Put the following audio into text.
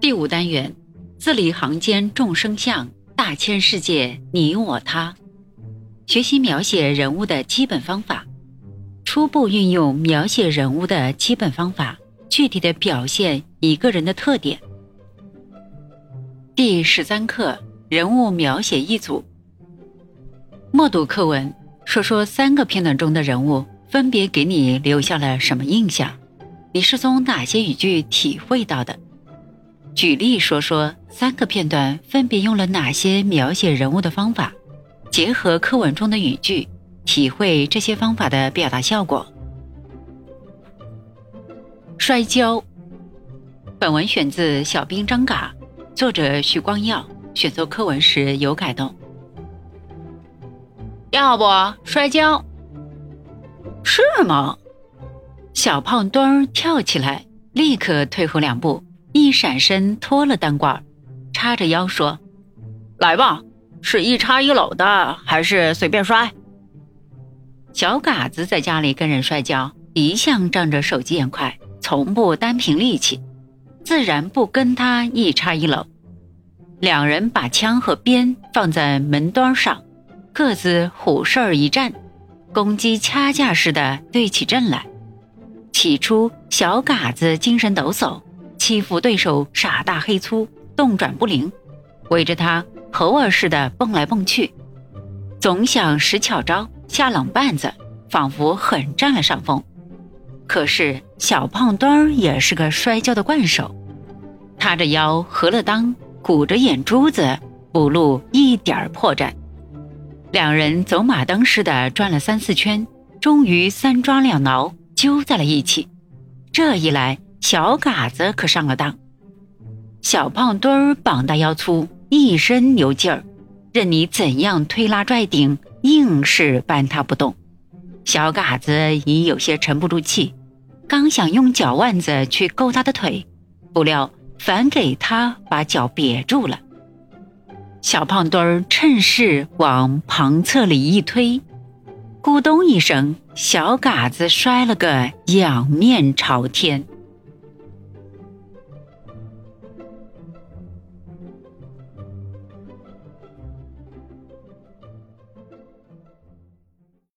第五单元，字里行间众生相，大千世界你我他。学习描写人物的基本方法，初步运用描写人物的基本方法，具体的表现一个人的特点。第十三课人物描写一组。默读课文，说说三个片段中的人物分别给你留下了什么印象？你是从哪些语句体会到的？举例说说三个片段分别用了哪些描写人物的方法，结合课文中的语句，体会这些方法的表达效果。摔跤。本文选自《小兵张嘎》，作者徐光耀，选作课文时有改动。要不摔跤？是吗？小胖墩儿跳起来，立刻退后两步。一闪身脱了单褂，叉着腰说：“来吧，是一插一搂的，还是随便摔？”小嘎子在家里跟人摔跤，一向仗着手疾眼快，从不单凭力气，自然不跟他一插一搂。两人把枪和鞭放在门墩上，各自虎视一站，公鸡掐架似的对起阵来。起初，小嘎子精神抖擞。欺负对手傻大黑粗，动转不灵，围着他猴儿似的蹦来蹦去，总想使巧招下冷绊子，仿佛很占了上风。可是小胖墩儿也是个摔跤的惯手，塌着腰，合了裆，鼓着眼珠子，不露一点破绽。两人走马灯似的转了三四圈，终于三抓两挠，揪在了一起。这一来。小嘎子可上了当，小胖墩儿膀大腰粗，一身牛劲儿，任你怎样推拉拽顶，硬是搬他不动。小嘎子已有些沉不住气，刚想用脚腕子去勾他的腿，不料反给他把脚别住了。小胖墩儿趁势往旁侧里一推，咕咚一声，小嘎子摔了个仰面朝天。